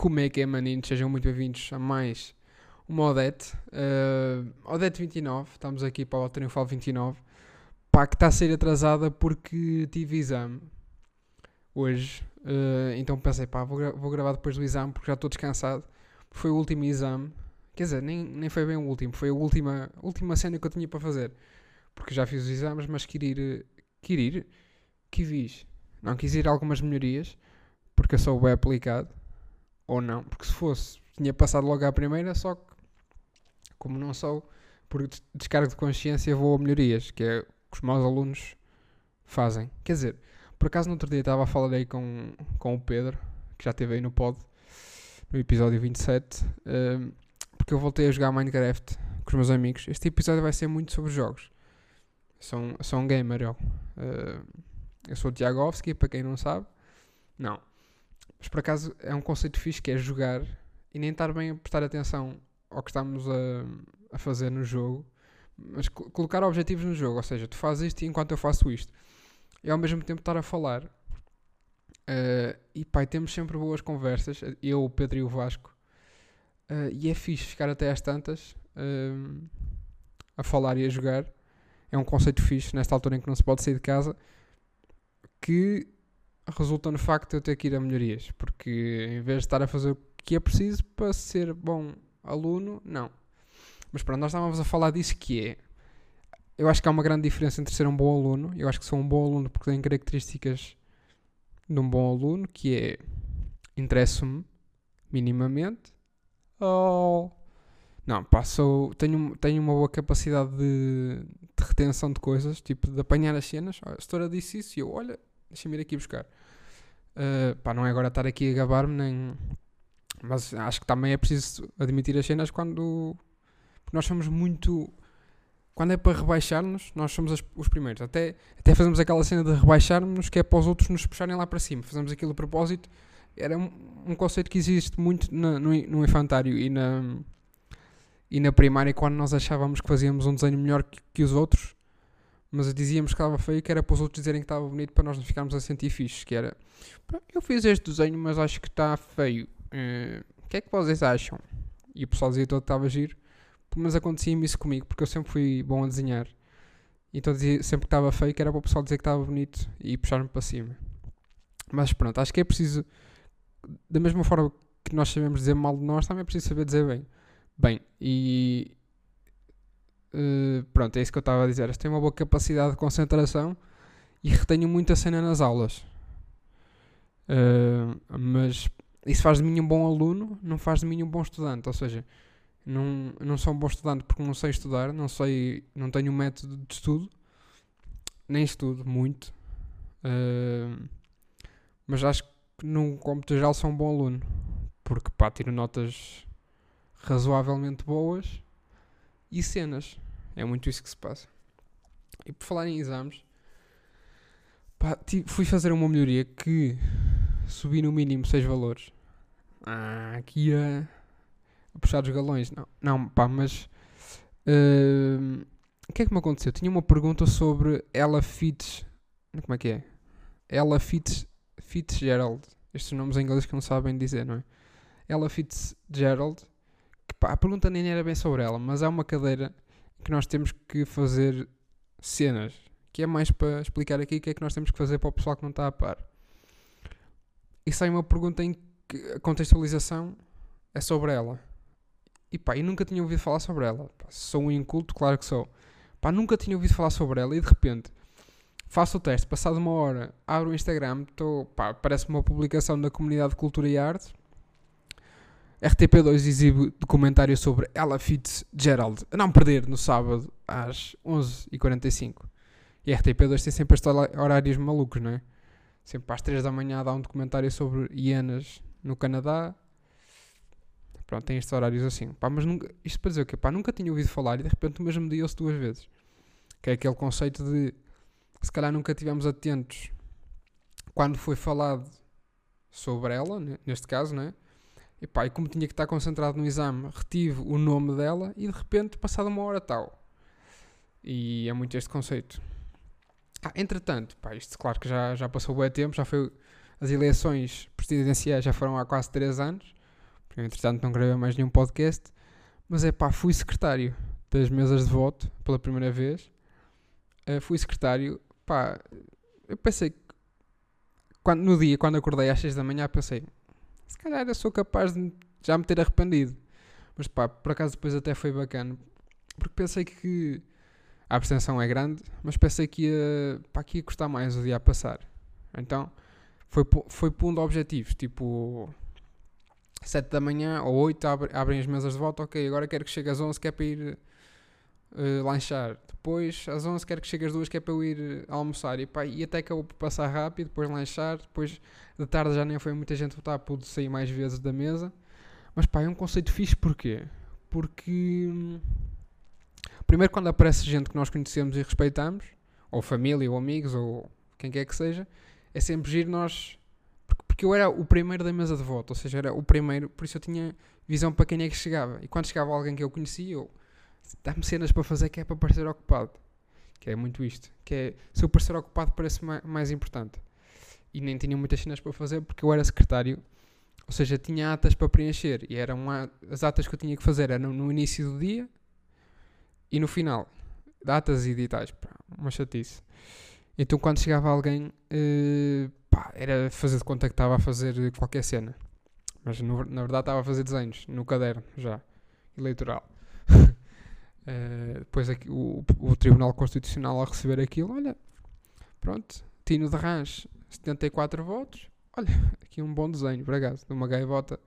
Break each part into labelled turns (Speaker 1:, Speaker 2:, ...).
Speaker 1: Como é que é, maninhos? Sejam muito bem-vindos a mais uma Odete. Uh, Odete 29, estamos aqui para o Triunfal 29. Pá, que está a ser atrasada porque tive exame hoje. Uh, então pensei, pá, vou, gra vou, gravar depois do exame porque já estou descansado. Foi o último exame. Quer dizer, nem, nem foi bem o último, foi a última, última cena que eu tinha para fazer. Porque já fiz os exames, mas queria ir. Queria ir? Que fiz? Não quis ir algumas melhorias porque eu sou bem aplicado, ou não, porque se fosse, tinha passado logo à primeira, só que, como não sou, por descargo de consciência vou a melhorias, que é o que os meus alunos fazem. Quer dizer, por acaso no outro dia estava a falar aí com, com o Pedro, que já esteve aí no pod, no episódio 27, um, porque eu voltei a jogar Minecraft com os meus amigos. Este episódio vai ser muito sobre jogos. Sou sou um gamer, eu. Uh, eu sou o Tiagovski, para quem não sabe. Não. Mas por acaso é um conceito fixe que é jogar e nem estar bem a prestar atenção ao que estamos a, a fazer no jogo, mas colocar objetivos no jogo. Ou seja, tu fazes isto enquanto eu faço isto. E ao mesmo tempo estar a falar. Uh, e pai, temos sempre boas conversas, eu, o Pedro e o Vasco. Uh, e é fixe ficar até às tantas uh, a falar e a jogar. É um conceito fixe nesta altura em que não se pode sair de casa. Que resulta no facto de eu ter que ir a melhorias, porque em vez de estar a fazer o que é preciso para ser bom aluno, não. Mas pronto, nós estávamos a falar disso que é. Eu acho que há uma grande diferença entre ser um bom aluno. Eu acho que sou um bom aluno porque tenho características de um bom aluno, que é interesso-me minimamente. Oh. Não, passo, tenho, tenho uma boa capacidade de, de retenção de coisas, tipo de apanhar as cenas. A história disse isso e eu, olha, deixa-me ir aqui buscar. Uh, pá, não é agora estar aqui a gabar-me, nem. Mas acho que também é preciso admitir as cenas quando. Porque nós somos muito. Quando é para rebaixar-nos, nós somos as, os primeiros. Até, até fazemos aquela cena de rebaixar-nos que é para os outros nos puxarem lá para cima. Fazemos aquilo a propósito. Era um, um conceito que existe muito na, no, no infantário e na, e na primária, quando nós achávamos que fazíamos um desenho melhor que, que os outros mas dizíamos que estava feio que era para os outros dizerem que estava bonito para nós não ficarmos a sentir fixe, que era eu fiz este desenho mas acho que está feio. Uh, o que é que vocês acham? e o pessoal dizia todo que estava giro mas acontecia-me isso comigo porque eu sempre fui bom a desenhar. Então dizia sempre que estava feio que era para o pessoal dizer que estava bonito e puxar-me para cima. Mas pronto, acho que é preciso da mesma forma que nós sabemos dizer mal de nós também é preciso saber dizer bem. Bem, e Uh, pronto, é isso que eu estava a dizer. Tenho uma boa capacidade de concentração e retenho muita cena nas aulas. Uh, mas isso faz de mim um bom aluno, não faz de mim um bom estudante. Ou seja, não, não sou um bom estudante porque não sei estudar, não sei, não tenho um método de estudo, nem estudo muito. Uh, mas acho que no cômputo geral sou um bom aluno porque pá, tiro notas razoavelmente boas e cenas. É muito isso que se passa. E por falar em exames, pá, fui fazer uma melhoria que subi no mínimo 6 valores. Ah, aqui a, a puxar os galões. Não, não pá, mas. Uh, o que é que me aconteceu? Tinha uma pergunta sobre Ella Fitz. Como é que é? Ella Fitz, Fitzgerald. Estes nomes em inglês que não sabem dizer, não é? Ella Fitzgerald pá, a pergunta nem era bem sobre ela, mas há uma cadeira que nós temos que fazer cenas, que é mais para explicar aqui o que é que nós temos que fazer para o pessoal que não está a par. E sai uma pergunta em que a contextualização é sobre ela. E pá, eu nunca tinha ouvido falar sobre ela. Pá, sou um inculto, claro que sou. Pá, nunca tinha ouvido falar sobre ela e de repente faço o teste, passado uma hora, abro o Instagram, tô, pá, parece uma publicação da comunidade de cultura e arte RTP2 exibe documentário sobre Ella Fitzgerald. A não perder no sábado às 11h45. E a RTP2 tem sempre estes horários malucos, não é? Sempre às 3 da manhã dá um documentário sobre hienas no Canadá. Pronto, tem estes horários assim. Pá, mas nunca, isto para dizer o quê? Pá, nunca tinha ouvido falar e de repente o mesmo dia ouço duas vezes. Que é aquele conceito de se calhar nunca tivemos atentos quando foi falado sobre ela, neste caso, não é? E pá, e como tinha que estar concentrado no exame, retive o nome dela e de repente, passada uma hora tal. E é muito este conceito. Ah, entretanto, pá, isto claro que já, já passou bem tempo, já foi. As eleições presidenciais já foram há quase 3 anos. entretanto não gravei mais nenhum podcast, mas é pá, fui secretário das mesas de voto pela primeira vez. Uh, fui secretário, pá, eu pensei que quando, no dia, quando acordei às 6 da manhã, pensei, se calhar eu sou capaz de já me ter arrependido. Mas pá, por acaso depois até foi bacana, porque pensei que a abstenção é grande, mas pensei que ia, pá, que ia custar mais o dia a passar. Então foi, foi pondo objetivos, tipo 7 da manhã ou 8 abre, abrem as mesas de volta, ok, agora quero que chegue às 11 que é para ir uh, lanchar. Depois às 11 quero que chegue às 2 que é para eu ir almoçar. E, pá, e até acabou por passar rápido, depois lanchar, depois de tarde já nem foi muita gente votar, pude sair mais vezes da mesa. Mas pá, é um conceito fixe porquê? Porque hum, primeiro quando aparece gente que nós conhecemos e respeitamos, ou família, ou amigos, ou quem quer que seja, é sempre giro nós. Porque eu era o primeiro da mesa de voto, ou seja, era o primeiro, por isso eu tinha visão para quem é que chegava. E quando chegava alguém que eu conhecia, eu dá-me cenas para fazer que é para parecer ocupado. Que é muito isto. Que é, se eu parecer ocupado parece mais, importante. E nem tinha muitas cenas para fazer porque eu era secretário ou seja, tinha atas para preencher e eram as atas que eu tinha que fazer eram no início do dia e no final, datas e editais, pá, uma chatice. Então quando chegava alguém, uh, pá, era fazer de conta que estava a fazer qualquer cena. Mas no, na verdade estava a fazer desenhos no caderno já, eleitoral. uh, depois aqui, o, o, Tribunal Constitucional a receber aquilo, olha, pronto, Tino de Rãs, 74 votos. Olha, aqui um bom desenho, por acaso, de uma gaivota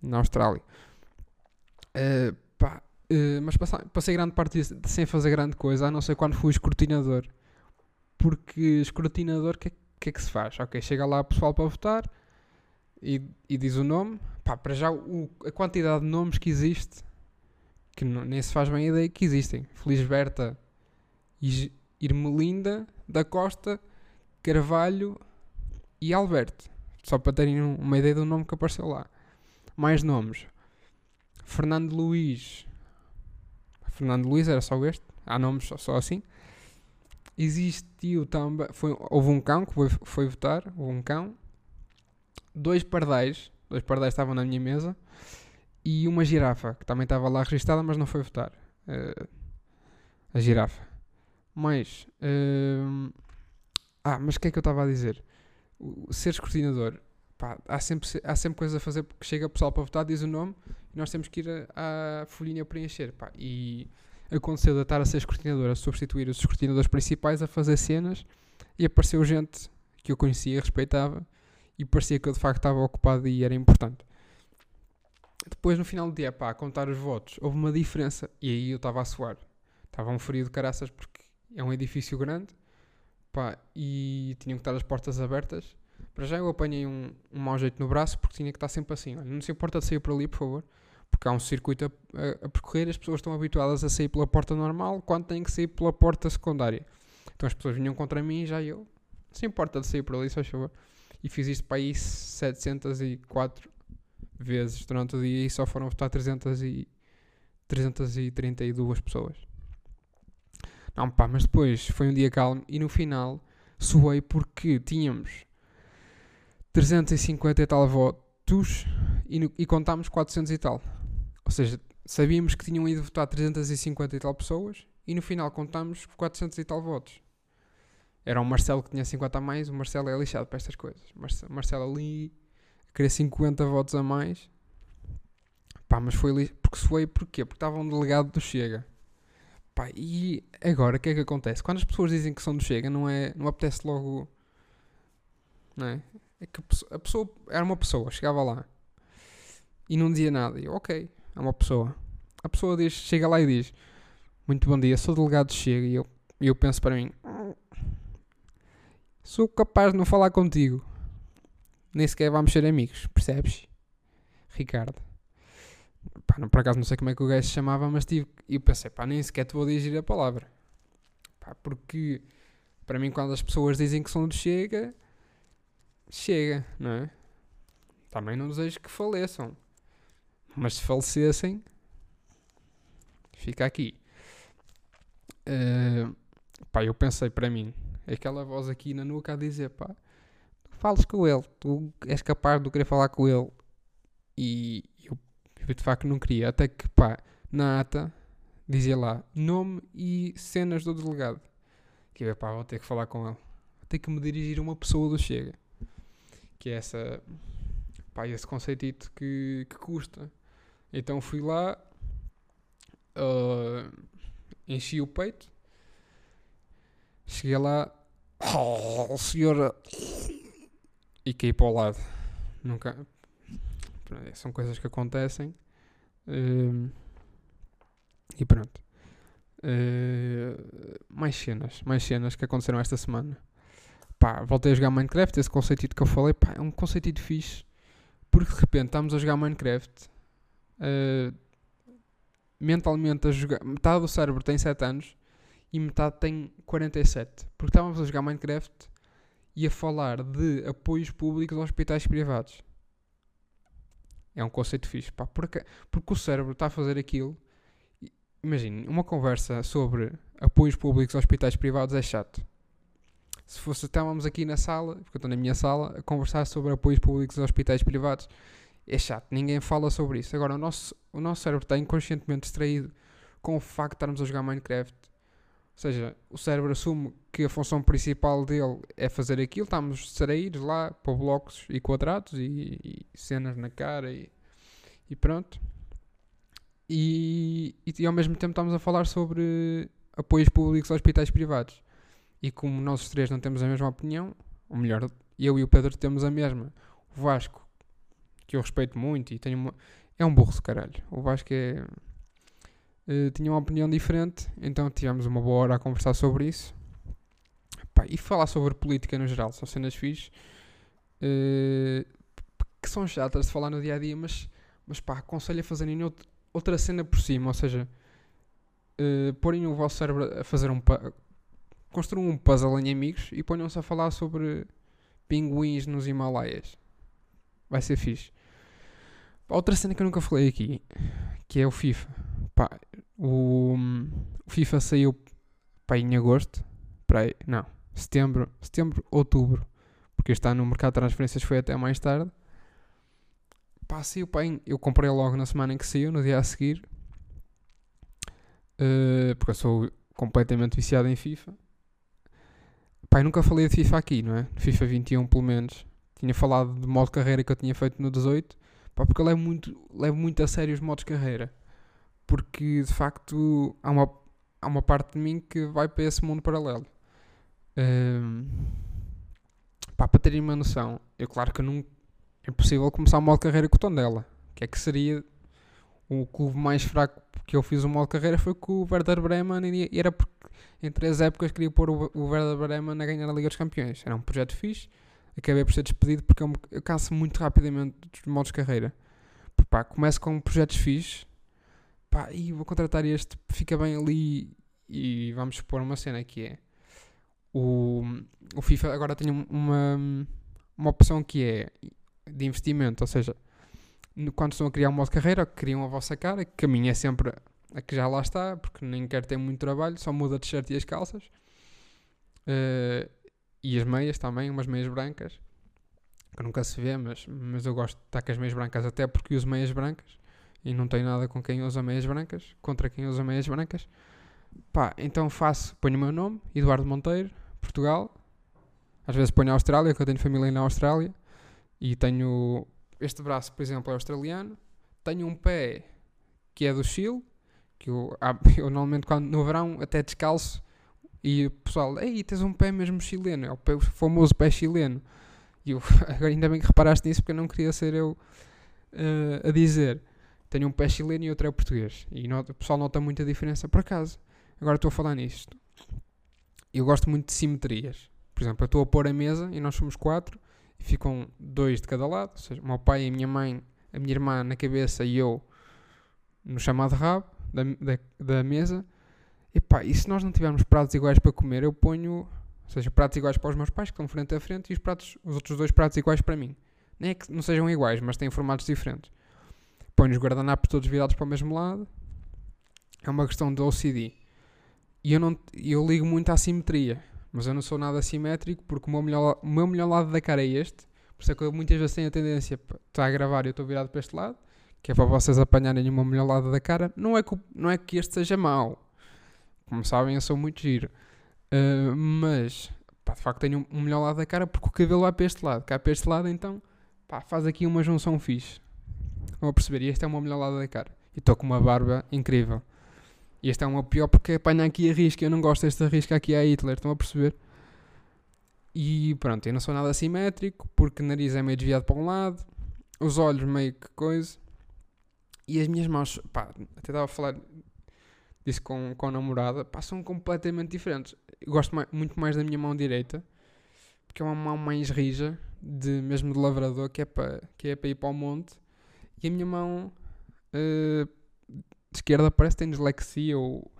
Speaker 1: na Austrália. Uh, pá, Uh, mas passei, passei, grande parte disso sem fazer grande coisa, a não ser quando fui escrutinador. Porque escrutinador, o que, que, é que se faz? Ok, chega lá o pessoal para votar e, e diz o nome. Pá, para já o, a quantidade de nomes que existe, que não, nem se faz bem a ideia que existem. Felisberta Irmelinda da Costa Carvalho e Alberto. Só para terem uma ideia do nome que apareceu lá. Mais nomes. Fernando Luís Fernando Luís, era só este. Há nomes só, só assim. Existiu também. Foi, houve um cão que foi, foi votar. Houve um cão. Dois pardais. Dois pardais estavam na minha mesa. E uma girafa, que também estava lá registada, mas não foi votar. Uh, a girafa. Mas. Uh, ah, mas o que é que eu estava a dizer? O, ser escrutinador. Pá, há, sempre, há sempre coisas a fazer porque chega o pessoal para votar, diz o nome e nós temos que ir à folhinha preencher. Pá. E aconteceu de estar a ser escrutinador, a substituir os escrutinadores principais, a fazer cenas, e apareceu gente que eu conhecia, respeitava, e parecia que eu de facto estava ocupado e era importante. Depois, no final do dia, pá, a contar os votos, houve uma diferença, e aí eu estava a suar. Estava um frio de caraças porque é um edifício grande, pá, e tinham que estar as portas abertas. Para já eu apanhei um, um mau jeito no braço porque tinha que estar sempre assim. Olha, não se importa de sair por ali, por favor porque há um circuito a, a, a, percorrer, as pessoas estão habituadas a sair pela porta normal quando têm que sair pela porta secundária. Então as pessoas vinham contra mim e já eu, sem importa de sair por ali, só favor. E fiz isto para aí 704 vezes durante o dia e só foram votar 300 e, 332 pessoas. Não, pá, mas depois foi um dia calmo e no final suei porque tínhamos 350 e tal votos e, no, e contámos 400 e tal. Ou seja, sabíamos que tinham ido votar 350 e tal pessoas e no final contámos 400 e tal votos. Era o Marcelo que tinha 50 a mais, o Marcelo é lixado para estas coisas. Marcelo, Marcelo ali queria 50 votos a mais. Pá, mas foi. Porque foi porquê? Porque estava um delegado do Chega. Pá, e agora o que é que acontece? Quando as pessoas dizem que são do Chega, não é. Não apetece logo. Não é? É que a pessoa. Era uma pessoa, chegava lá e não dizia nada. E eu, ok, é uma pessoa. A pessoa diz, chega lá e diz: Muito bom dia, sou delegado de Chega. E eu, eu penso para mim: Sou capaz de não falar contigo. Nem sequer vamos ser amigos, percebes? Ricardo. Pá, não, por acaso não sei como é que o gajo se chamava, mas tive. E pensei: pá, nem sequer te vou dirigir a palavra. Pá, porque para mim, quando as pessoas dizem que são de Chega, chega, não é? Também não desejo que faleçam. Mas se falecessem, fica aqui. Uh, pá, eu pensei para mim, aquela voz aqui na nuca a dizer, pá, fales com ele, tu és capaz de querer falar com ele E eu, eu de facto não queria. Até que, pá, na ata dizia lá nome e cenas do delegado. Que eu, pá, vou ter que falar com ele. Vou ter que me dirigir a uma pessoa do Chega. Que é essa, pá, esse conceitito que, que custa. Então fui lá, uh, enchi o peito, cheguei lá, oh, senhora, e caí para o lado. Nunca. São coisas que acontecem. Uh, e pronto. Uh, mais cenas, mais cenas que aconteceram esta semana. Pá, voltei a jogar Minecraft, esse conceito que eu falei, pá, é um conceito fixe. Porque de repente estamos a jogar Minecraft. Uh, mentalmente a jogar. Metade do cérebro tem 7 anos e metade tem 47. Porque estávamos a jogar Minecraft e a falar de apoios públicos a hospitais privados. É um conceito fixe, pá, porque, porque o cérebro está a fazer aquilo imagine, uma conversa sobre apoios públicos a hospitais privados é chato. Se fosse, estávamos aqui na sala, porque eu estou na minha sala, a conversar sobre apoios públicos a hospitais privados, é chato, ninguém fala sobre isso. Agora, o nosso, o nosso cérebro está inconscientemente distraído com o facto de estarmos a jogar Minecraft. Seja, o cérebro assume que a função principal dele é fazer aquilo, estamos distraídos lá para blocos e quadrados e, e cenas na cara e, e pronto. E, e, ao mesmo tempo estamos a falar sobre apoios públicos a hospitais privados. E como nós três não temos a mesma opinião, ou melhor, eu e o Pedro temos a mesma. O Vasco, que eu respeito muito e tenho uma, é um burro caralho. O Vasco é, uh, tinha uma opinião diferente, então tivemos uma boa hora a conversar sobre isso. Pá, e falar sobre política no geral, são cenas fixes uh, que são chatas de falar no dia a dia, mas, mas pá, aconselho a fazerem outro, outra cena por cima, ou seja, uh, porem o vosso cérebro a fazer um. Construam um puzzle em amigos e ponham-se a falar sobre pinguins nos Himalaias. Vai ser fixe. Outra cena que eu nunca falei aqui, que é o FIFA. Pá, o, o FIFA saiu pá, em agosto. Pá, não, setembro, setembro, outubro. Porque está no mercado de transferências foi até mais tarde pá, saiu, pá, eu comprei logo na semana em que saiu, no dia a seguir, uh, porque eu sou completamente viciado em FIFA. Eu nunca falei de FIFA aqui, não é? FIFA 21, pelo menos. Tinha falado de modo carreira que eu tinha feito no 18, pá, porque eu levo muito, levo muito a sério os modos carreira. Porque, de facto, há uma, há uma parte de mim que vai para esse mundo paralelo. Uh, pá, para terem uma noção, eu claro que nunca é possível começar o modo carreira com o Tondela. Que é que seria o clube mais fraco que eu fiz o modo carreira foi com o Werder Bremen e era porque em três épocas queria pôr o, Werder Bremen a ganhar a Liga dos Campeões. Era um projeto fixe, acabei por ser despedido porque eu, eu canso muito rapidamente dos modos de carreira. Pá, começo com projetos fixes, pá, vou contratar este, fica bem ali e vamos pôr uma cena que é o, o FIFA agora tem uma, uma opção que é de investimento, ou seja, quando estão a criar um modo de carreira, criam a vossa cara, que a minha é sempre a que já lá está, porque nem quer ter muito trabalho, só muda a t-shirt e as calças. Uh, e as meias também, umas meias brancas, que nunca se vê, mas, mas eu gosto de estar com as meias brancas, até porque uso meias brancas e não tenho nada com quem usa meias brancas, contra quem usa meias brancas. Pá, então faço, ponho o meu nome, Eduardo Monteiro, Portugal. Às vezes ponho a Austrália, que eu tenho família na Austrália. E tenho este braço, por exemplo, é australiano. Tenho um pé que é do Chile, que eu, eu normalmente quando, no verão até descalço e o pessoal, ei, tens um pé mesmo chileno, é o, pé, o famoso pé chileno. E eu, agora ainda bem que reparaste nisso porque eu não queria ser eu uh, a dizer. Tenho um pé chileno e outro é português. E nota, o pessoal nota muita diferença por acaso. Agora estou a falar nisto. Eu gosto muito de simetrias. Por exemplo, eu estou a pôr a mesa e nós somos quatro e ficam dois de cada lado, ou seja, o meu pai e a minha mãe, a minha irmã na cabeça e eu no chamado rabo da, da, da mesa. E pá, e se nós não tivermos pratos iguais para comer, eu ponho, ou seja, pratos iguais para os meus pais que estão frente a frente e os, pratos, os outros dois pratos iguais para mim. Nem é que não sejam iguais, mas têm formatos diferentes. Ponho os guardanapos todos virados para o mesmo lado. É uma questão de OCD. E eu, não, eu ligo muito à simetria. Mas eu não sou nada assimétrico porque o meu melhor, o meu melhor lado da cara é este. Por Por isso é que eu muitas vezes tenho a tendência, está a gravar e eu estou virado para este lado, que é para vocês apanharem uma melhor lado da cara. Não é que, não é que este seja mau. Como sabem, eu sou muito giro. Uh, mas, pá, de facto tenho um melhor lado da cara porque o cabelo vai para este lado. Cá para este lado, então, pá, faz aqui uma junção fixe. Vão a perceber? E este é o meu melhor lado da cara. E estou com uma barba incrível. E este é uma pior porque apanha aqui a risca. Eu não gosto desta risca aqui a Hitler. Estão a perceber? E pronto, eu não sou nada simétrico porque o nariz é meio desviado para um lado, os olhos meio que coisa. E as minhas mãos, pá, até estava a falar disso com, com a namorada, pá, são completamente diferentes. Eu gosto mais, muito mais da minha mão direita, porque é uma mão mais rija, de, mesmo de lavrador, que é para, que é para ir para o monte. E a minha mão uh, esquerda parece que tem dislexia ou,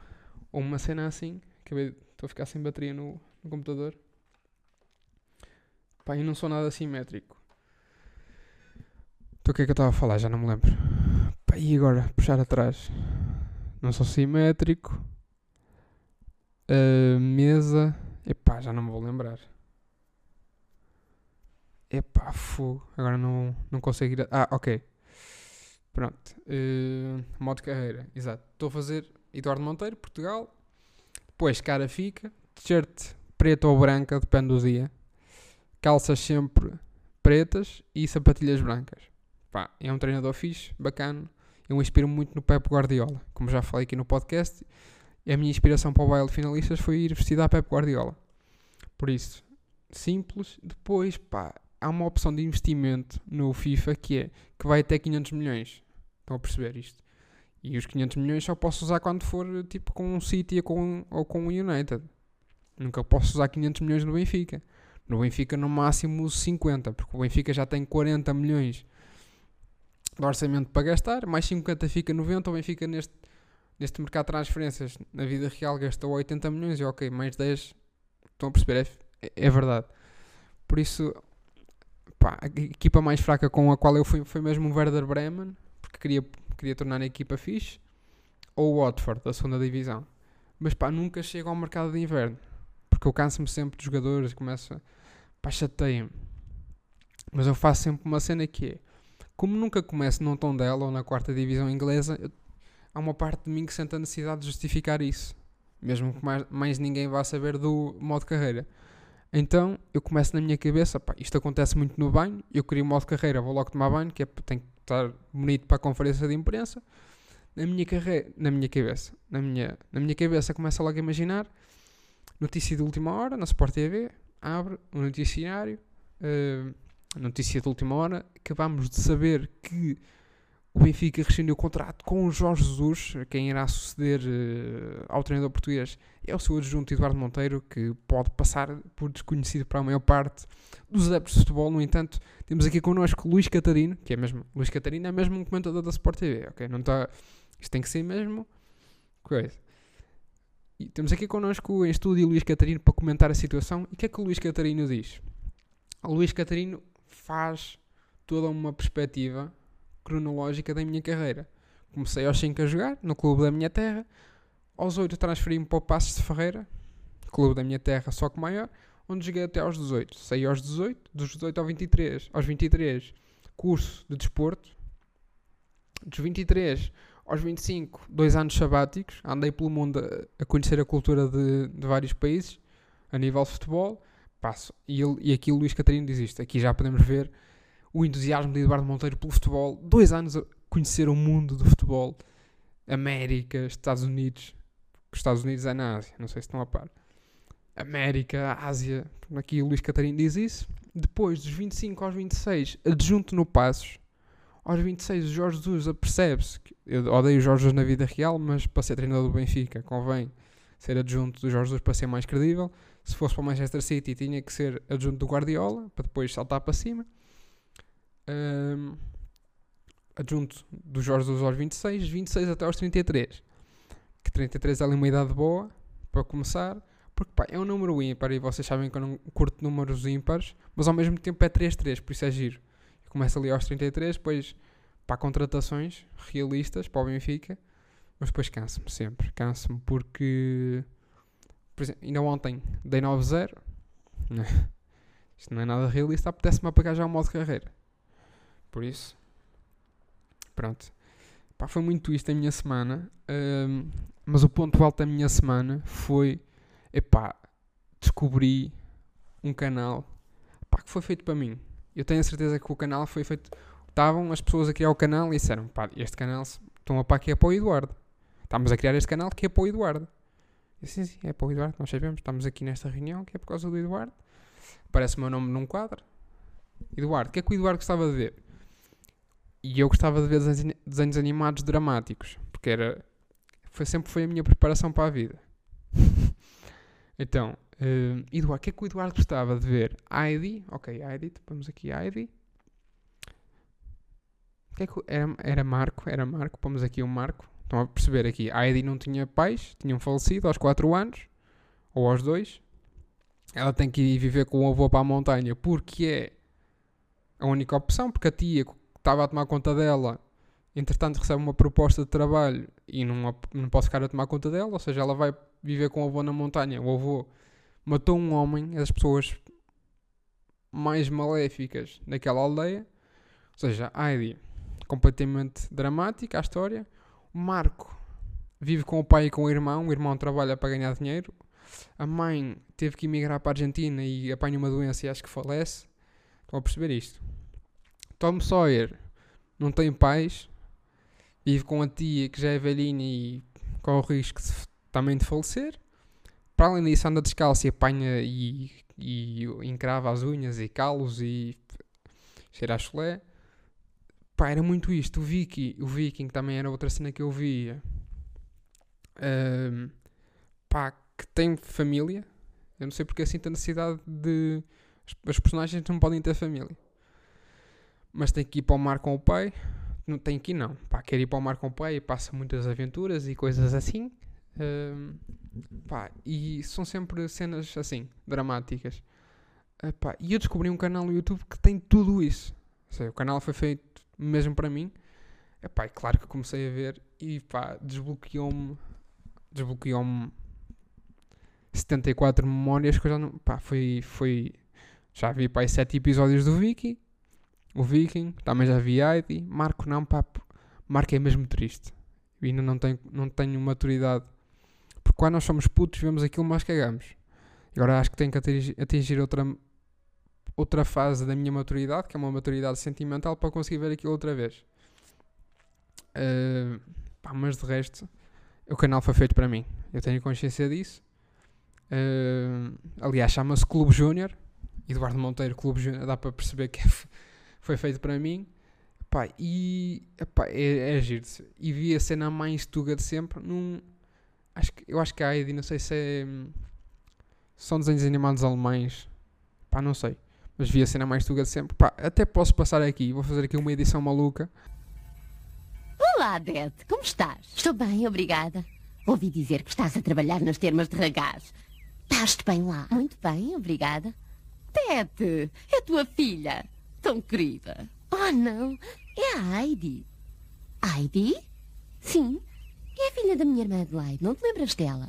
Speaker 1: ou uma cena assim. Acabei, estou a ficar sem bateria no, no computador. Pá, eu não sou nada simétrico. Então o que é que eu estava a falar? Já não me lembro. Pá, e agora? Puxar atrás. Não sou simétrico. Uh, mesa. Epá, já não me vou lembrar. Epá, fogo. Agora não, não consigo ir. A... Ah, ok. Pronto. Uh, modo carreira. Exato. Estou a fazer Eduardo Monteiro, Portugal. Depois cara fica. T-shirt preta ou branca, depende do dia calças sempre pretas e sapatilhas brancas. Pá, é um treinador fixe, bacana. Eu inspiro muito no Pep Guardiola. Como já falei aqui no podcast, a minha inspiração para o baile de finalistas foi ir vestido a Pep Guardiola. Por isso, simples. Depois, pá, há uma opção de investimento no FIFA que é que vai até 500 milhões. Estão a perceber isto? E os 500 milhões só posso usar quando for tipo com um City ou com, ou com um United. Nunca posso usar 500 milhões no Benfica. No Benfica, no máximo 50, porque o Benfica já tem 40 milhões de orçamento para gastar, mais 50 fica 90. O Benfica, neste, neste mercado de transferências, na vida real, gastou 80 milhões e, ok, mais 10. Estão a perceber? É, é verdade. Por isso, pá, a equipa mais fraca com a qual eu fui foi mesmo o Werder Bremen, porque queria, queria tornar a equipa fixe, ou o Watford, da segunda divisão. Mas pá, nunca chego ao mercado de inverno porque eu canso-me sempre de jogadores e começo a. pá, chateia-me. Mas eu faço sempre uma cena que é. Como nunca começo num tom dela ou na quarta divisão inglesa, eu, há uma parte de mim que sente a necessidade de justificar isso. Mesmo que mais, mais ninguém vá saber do modo carreira. Então eu começo na minha cabeça, pá, isto acontece muito no banho, eu crio o modo carreira, vou logo tomar banho, que é, tem que estar bonito para a conferência de imprensa. Na minha carreira, na minha cabeça, na minha, na minha cabeça começa logo a imaginar Notícia de última hora na Sport TV. Abre o noticiário. Uh, notícia de última hora. Acabamos de saber que o Benfica rescindiu o contrato com o Jorge Jesus. Quem irá suceder uh, ao treinador português é o seu adjunto Eduardo Monteiro, que pode passar por desconhecido para a maior parte dos adeptos de futebol. No entanto, temos aqui connosco Luís Catarino, que é mesmo. Luís Catarino é mesmo um comentador da Sport TV. Ok, não está. Isto tem que ser mesmo. Coisa. E temos aqui connosco em estúdio Luís Catarino para comentar a situação. E o que é que o Luís Catarino diz? O Luís Catarino faz toda uma perspectiva cronológica da minha carreira. Comecei aos 5 a jogar, no clube da minha terra. Aos 8 transferi-me para o Passos de Ferreira, clube da minha terra, só que maior, onde joguei até aos 18. Saí aos 18, dos 18 ao 23, aos 23, curso de desporto. Dos 23 aos 25, dois anos sabáticos, andei pelo mundo a conhecer a cultura de, de, vários países, a nível de futebol, passo. E, ele, e aqui o Luís Catarino diz isto, aqui já podemos ver o entusiasmo de Eduardo Monteiro pelo futebol, dois anos a conhecer o mundo do futebol, América, Estados Unidos, os Estados Unidos é na Ásia, não sei se estão a par. América, Ásia, aqui o Luís Catarino diz isso. Depois, dos 25 aos 26, adjunto no Passos, aos 26, o Jorge Jesus apercebe-se eu odeio o Jorge Jesus na vida real, mas para ser treinador do Benfica convém ser adjunto do Jorge Jesus para ser mais credível. Se fosse para o Manchester City, tinha que ser adjunto do Guardiola para depois saltar para cima. Um, adjunto do Jorge Jesus aos 26, 26 até aos 33. Que 33 é ali uma idade boa para começar, porque pá, é um número ímpar e vocês sabem que eu não curto números ímpares, mas ao mesmo tempo é 3-3, por isso é giro. Começa ali aos 33, depois para contratações realistas para o Benfica, mas depois canso-me sempre. Canso-me porque, por exemplo, ainda ontem dei 9-0. Né? Isto não é nada realista, apetece-me apagar já o modo carreira. Por isso, pronto. Pá, foi muito isto a minha semana. hum, mas o ponto alto da minha semana foi, epá, descobri um canal que foi feito para mim. Eu tenho a certeza que o canal foi feito. Estavam as pessoas a criar o canal e disseram: pá, este canal estão a pá que é para o Eduardo. Estamos a criar este canal que é para o Eduardo. Eu, sim, sim, é para o Eduardo, nós sabemos. Estamos aqui nesta reunião que é por causa do Eduardo. Aparece o meu nome num quadro. Eduardo, o que é que o Eduardo gostava de ver? E eu gostava de ver desenhos, animados dramáticos, porque era foi, sempre foi a minha preparação para a vida. então, eh, Eduardo, o que é que o Eduardo gostava de ver? Heidi, ok, Heidi, vamos aqui Heidi. Que é que, era, era Marco, era Marco, vamos aqui o Marco. Estão a perceber aqui, Heidi não tinha pais, tinham falecido aos 4 anos, ou aos 2. Ela tem que ir viver com o avô para a montanha, porque é a única opção, porque a tia estava a tomar conta dela entretanto recebe uma proposta de trabalho e não, não pode ficar a tomar conta dela, ou seja, ela vai viver com o avô na montanha. O avô matou um homem, das pessoas mais maléficas daquela aldeia. Ou seja, Heidi, completamente dramática a história. O Marco vive com o pai e com o irmão, o irmão trabalha para ganhar dinheiro. A mãe teve que emigrar para a Argentina e apanha uma doença e acho que falece. Estão a perceber isto? Tom Sawyer não tem pais, vive com a tia que já é velhinha e corre o risco de, também de falecer. Para além disso, anda descalço e apanha e, e encrava as unhas e calos e cheira a chulé. Pá, era muito isto. O Viking, o Viking também era outra cena que eu via. Ahm, pá, que tem família. Eu não sei porque assim tem necessidade de. Os personagens não podem ter família. Mas tem que ir para o mar com o pai. Não tem que ir, não. Pá, quer ir para o mar com o pai e passa muitas aventuras e coisas assim. Ahm, pá, e são sempre cenas assim, dramáticas. Ah, pá, e eu descobri um canal no YouTube que tem tudo isso. Seja, o canal foi feito mesmo para mim. Epá, e claro que comecei a ver e pá, desbloqueou-me. Desbloqueou-me 74 memórias que eu já não. Pá, foi. foi já vi pá, aí 7 episódios do Viking. O Viking, também já vi Heidi. Marco não, pá. p- Marco é mesmo triste. Eu ainda não tenho, não tenho maturidade. Porque quando nós somos putos, vemos aquilo, mas cagamos. Agora acho que tenho que atingir, atingir outra, outra fase da minha maturidade, que é uma maturidade sentimental, para conseguir ver aquilo outra vez. Uh, pá, mas de resto, o canal foi feito para mim. Eu tenho consciência disso. Uh, aliás, chama-se Clube Júnior. Eduardo Monteiro, Clube Júnior, dá para perceber que é foi feito para mim. Pá, e epá, é, é giro-se. E vi a cena mais tuga de sempre. Num, acho que, eu acho que a Heidi, não sei se é. hum, São desenhos animados alemães. Pá, não sei. Mas vi a cena mais tuga de sempre. Pá, até posso passar aqui. Vou fazer aqui uma edição maluca.
Speaker 2: Olá, Dete, como estás? Estou bem, obrigada. Ouvi dizer que estás a trabalhar nas termas de Ragaz. Estás-te bem lá? Muito bem, obrigada. Dete, é tua filha. Tão querida. Oh, não. É a Heidi. Heidi? Sim. É a filha da minha irmã Adelaide. Não te lembras dela?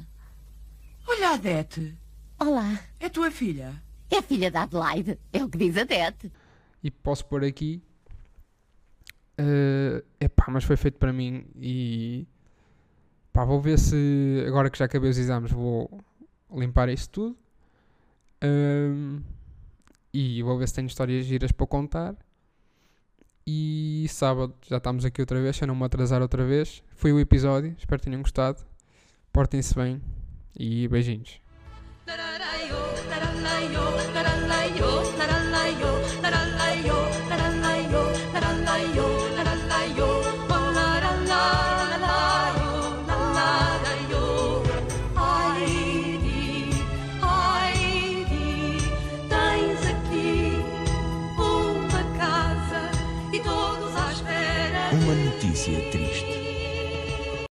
Speaker 3: Olha, Adete,
Speaker 2: Olá.
Speaker 3: é tua filha.
Speaker 2: É a filha da Adelaide. É o que diz a Dete.
Speaker 1: E posso pôr aqui. Uh, epá, mas foi feito para mim e pá, vou ver se agora que já acabei os exames vou limpar isso tudo Um, e vou ver se tenho histórias giras para contar. E sábado já estamos aqui outra vez, se eu não me atrasar outra vez foi o episódio, espero que tenham gostado. Portem-se bem e beijinhos